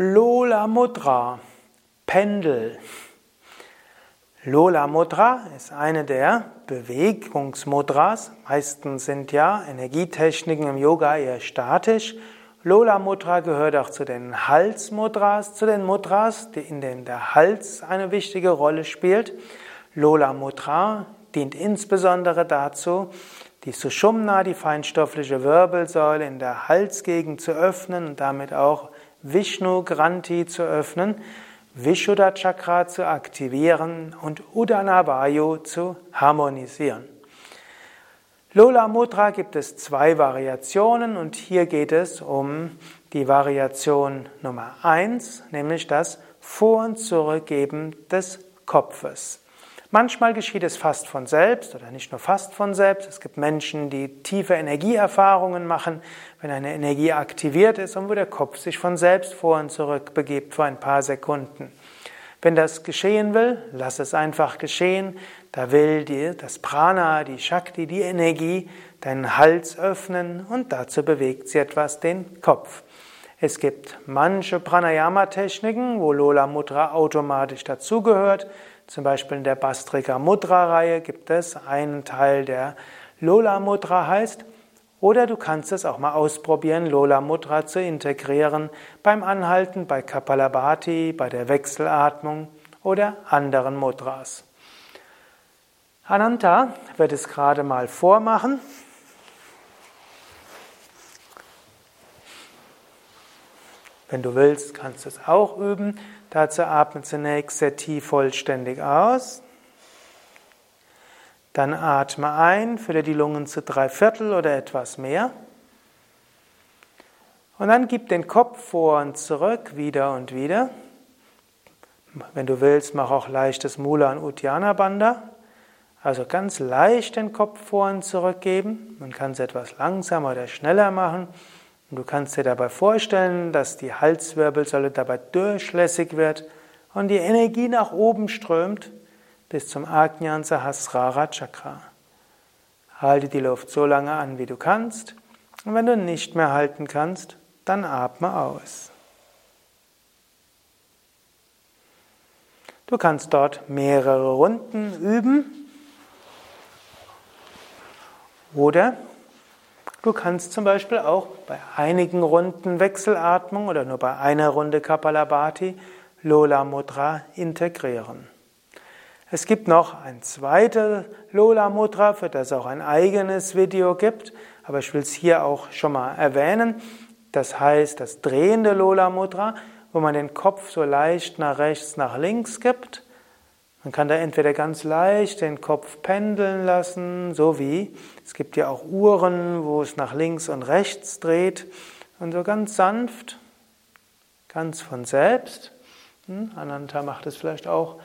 Lola Mudra, Pendel. Lola Mudra ist eine der Bewegungsmudras. Meistens sind ja Energietechniken im Yoga eher statisch. Lola Mudra gehört auch zu den Halsmudras, zu den Mudras, in denen der Hals eine wichtige Rolle spielt. Lola Mudra dient insbesondere dazu, die Sushumna, die feinstoffliche Wirbelsäule in der Halsgegend zu öffnen und damit auch Vishnu Granthi zu öffnen, Vishuddha Chakra zu aktivieren und Udana Vayu zu harmonisieren. Lola Mudra gibt es zwei Variationen und hier geht es um die Variation Nummer eins, nämlich das Vor- und Zurückgeben des Kopfes. Manchmal geschieht es fast von selbst oder nicht nur fast von selbst. Es gibt Menschen, die tiefe Energieerfahrungen machen, wenn eine Energie aktiviert ist und wo der Kopf sich von selbst vor und zurück begibt für ein paar Sekunden. Wenn das geschehen will, lass es einfach geschehen. Da will dir das Prana, die Shakti, die Energie deinen Hals öffnen und dazu bewegt sie etwas den Kopf. Es gibt manche Pranayama-Techniken, wo Lola Mudra automatisch dazugehört. Zum Beispiel in der Bastrika Mudra-Reihe gibt es einen Teil, der Lola Mudra heißt. Oder du kannst es auch mal ausprobieren, Lola Mudra zu integrieren beim Anhalten, bei Kapalabhati, bei der Wechselatmung oder anderen Mudras. Ananta wird es gerade mal vormachen. Wenn du willst, kannst du es auch üben. Dazu atme zunächst sehr tief vollständig aus. Dann atme ein, fülle die Lungen zu drei Viertel oder etwas mehr. Und dann gib den Kopf vor und zurück, wieder und wieder. Wenn du willst, mach auch leichtes Mula und Uddiyana Bandha. Also ganz leicht den Kopf vor und zurück geben. Man kann es etwas langsamer oder schneller machen. Und du kannst dir dabei vorstellen, dass die Halswirbelsäule dabei durchlässig wird und die Energie nach oben strömt bis zum Ajnan Sahasrara Chakra. Halte die Luft so lange an, wie du kannst. Und wenn du nicht mehr halten kannst, dann atme aus. Du kannst dort mehrere Runden üben. Oder Du kannst zum Beispiel auch bei einigen Runden Wechselatmung oder nur bei einer Runde Kapalabhati Lola Mudra integrieren. Es gibt noch ein zweites Lola Mudra, für das es auch ein eigenes Video gibt, aber ich will es hier auch schon mal erwähnen. Das heißt das drehende Lola Mudra, wo man den Kopf so leicht nach rechts, nach links gibt man kann da entweder ganz leicht den Kopf pendeln lassen, so wie es gibt ja auch Uhren, wo es nach links und rechts dreht und so ganz sanft, ganz von selbst. Hm, Ananta macht es vielleicht auch